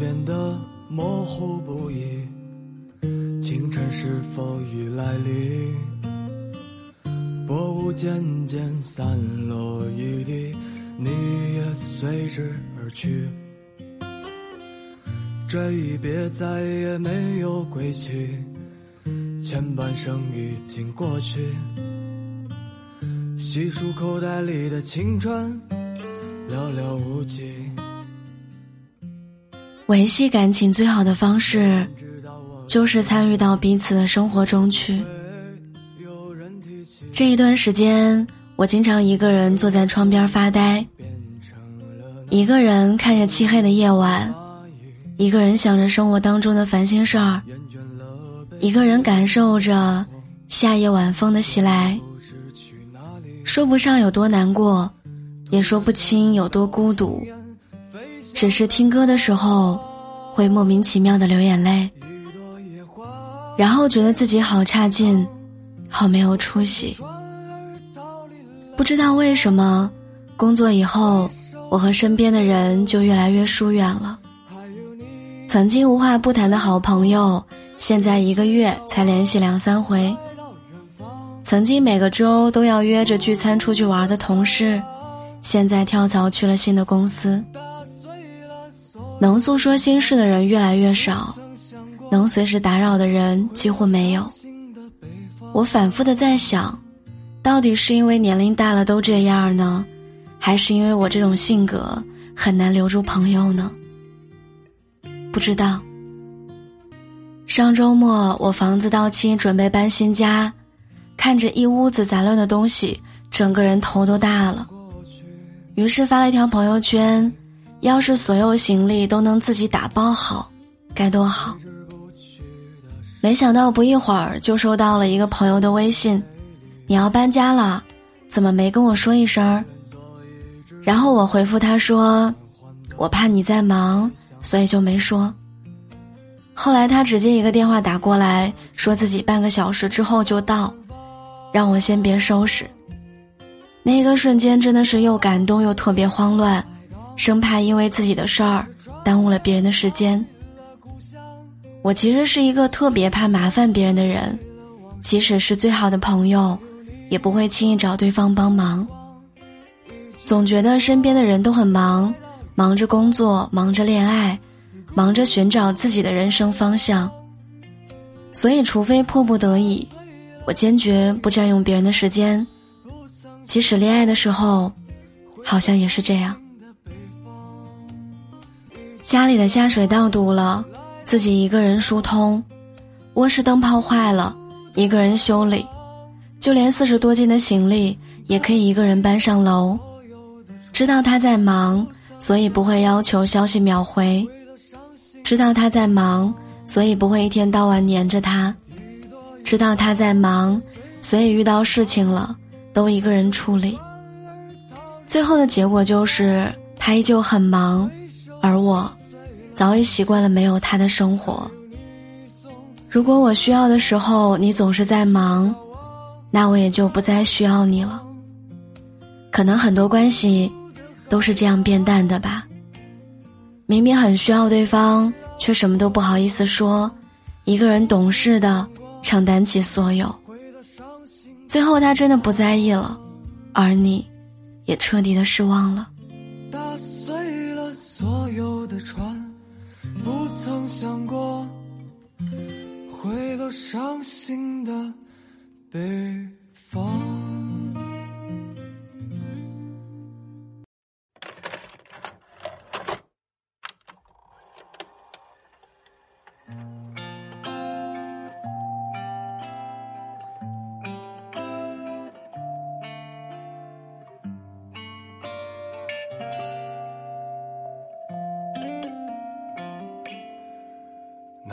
变得模糊不已，清晨是否已来临？薄雾渐渐散落一地，你也随之而去。这一别再也没有归期，前半生已经过去。细数口袋里的青春，寥寥无几。维系感情最好的方式，就是参与到彼此的生活中去。这一段时间，我经常一个人坐在窗边发呆，一个人看着漆黑的夜晚。一个人想着生活当中的烦心事儿，一个人感受着夏夜晚风的袭来，说不上有多难过，也说不清有多孤独，只是听歌的时候会莫名其妙的流眼泪，然后觉得自己好差劲，好没有出息。不知道为什么，工作以后，我和身边的人就越来越疏远了。曾经无话不谈的好朋友，现在一个月才联系两三回。曾经每个周都要约着聚餐出去玩的同事，现在跳槽去了新的公司。能诉说心事的人越来越少，能随时打扰的人几乎没有。我反复的在想，到底是因为年龄大了都这样呢，还是因为我这种性格很难留住朋友呢？不知道。上周末我房子到期，准备搬新家，看着一屋子杂乱的东西，整个人头都大了。于是发了一条朋友圈：“要是所有行李都能自己打包好，该多好。”没想到不一会儿就收到了一个朋友的微信：“你要搬家了，怎么没跟我说一声？”然后我回复他说：“我怕你在忙。”所以就没说。后来他直接一个电话打过来，说自己半个小时之后就到，让我先别收拾。那个瞬间真的是又感动又特别慌乱，生怕因为自己的事儿耽误了别人的时间。我其实是一个特别怕麻烦别人的人，即使是最好的朋友，也不会轻易找对方帮忙。总觉得身边的人都很忙。忙着工作，忙着恋爱，忙着寻找自己的人生方向。所以，除非迫不得已，我坚决不占用别人的时间。即使恋爱的时候，好像也是这样。家里的下水道堵了，自己一个人疏通；卧室灯泡坏了，一个人修理；就连四十多斤的行李，也可以一个人搬上楼。知道他在忙。所以不会要求消息秒回，知道他在忙，所以不会一天到晚黏着他；知道他在忙，所以遇到事情了都一个人处理。最后的结果就是他依旧很忙，而我早已习惯了没有他的生活。如果我需要的时候你总是在忙，那我也就不再需要你了。可能很多关系。都是这样变淡的吧。明明很需要对方，却什么都不好意思说，一个人懂事的承担起所有。最后他真的不在意了，而你，也彻底的失望了。打碎了所有的船，曾想过，回了伤心的悲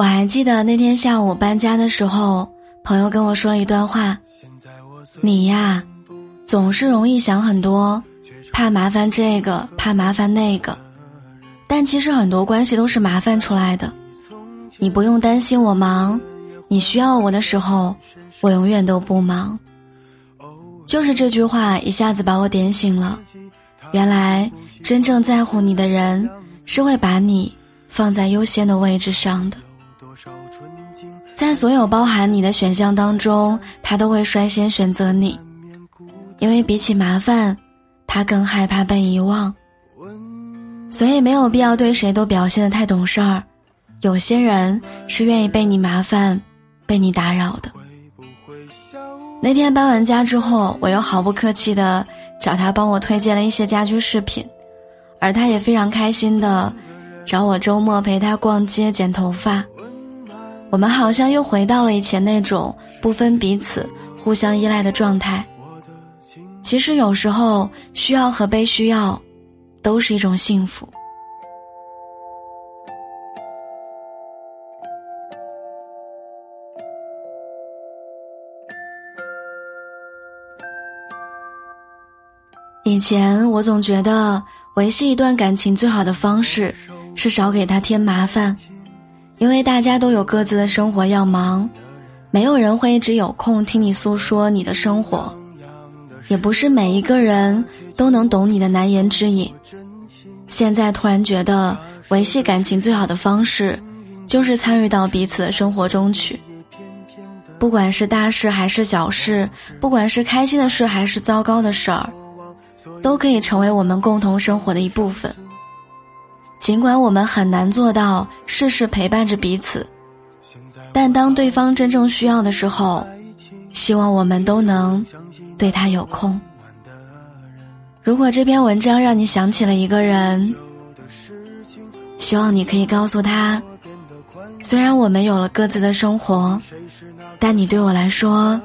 我还记得那天下午搬家的时候，朋友跟我说了一段话：“你呀，总是容易想很多，怕麻烦这个，怕麻烦那个。但其实很多关系都是麻烦出来的。你不用担心我忙，你需要我的时候，我永远都不忙。”就是这句话一下子把我点醒了。原来真正在乎你的人，是会把你放在优先的位置上的。在所有包含你的选项当中，他都会率先选择你，因为比起麻烦，他更害怕被遗忘。所以没有必要对谁都表现的太懂事儿。有些人是愿意被你麻烦，被你打扰的。那天搬完家之后，我又毫不客气的找他帮我推荐了一些家居饰品，而他也非常开心的找我周末陪他逛街剪头发。我们好像又回到了以前那种不分彼此、互相依赖的状态。其实有时候需要和被需要，都是一种幸福。以前我总觉得维系一段感情最好的方式是少给他添麻烦。因为大家都有各自的生活要忙，没有人会一直有空听你诉说你的生活，也不是每一个人都能懂你的难言之隐。现在突然觉得维系感情最好的方式，就是参与到彼此的生活中去，不管是大事还是小事，不管是开心的事还是糟糕的事儿，都可以成为我们共同生活的一部分。尽管我们很难做到事事陪伴着彼此，但当对方真正需要的时候，希望我们都能对他有空。如果这篇文章让你想起了一个人，希望你可以告诉他，虽然我们有了各自的生活，但你对我来说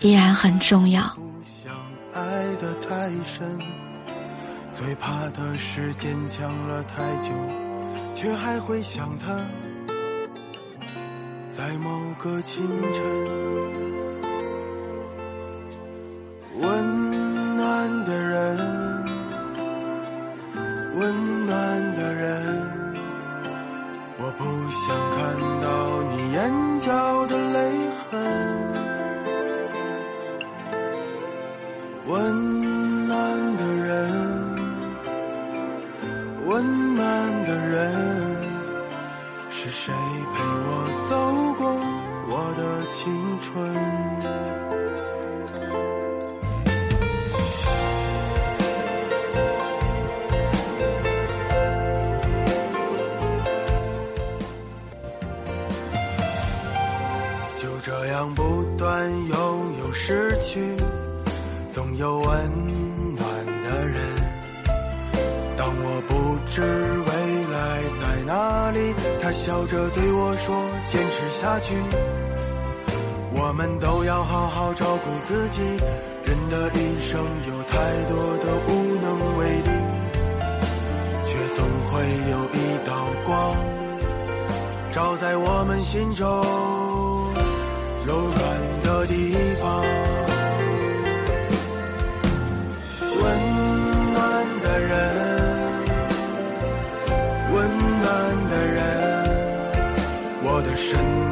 依然很重要。最怕的是坚强了太久，却还会想他。在某个清晨，的人是谁陪我走过我的青春？就这样不断拥有失去，总有温暖的人。当我不知里，他笑着对我说：“坚持下去。”我们都要好好照顾自己。人的一生有太多的无能为力，却总会有一道光，照在我们心中柔软什？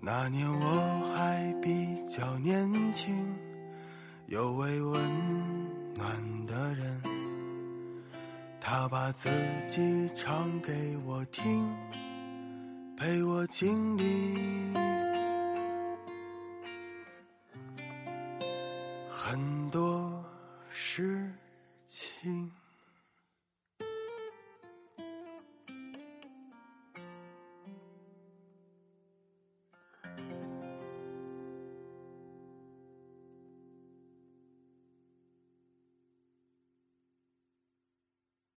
那年我还比较年轻有位温暖的人他把自己唱给我听陪我经历很多事情。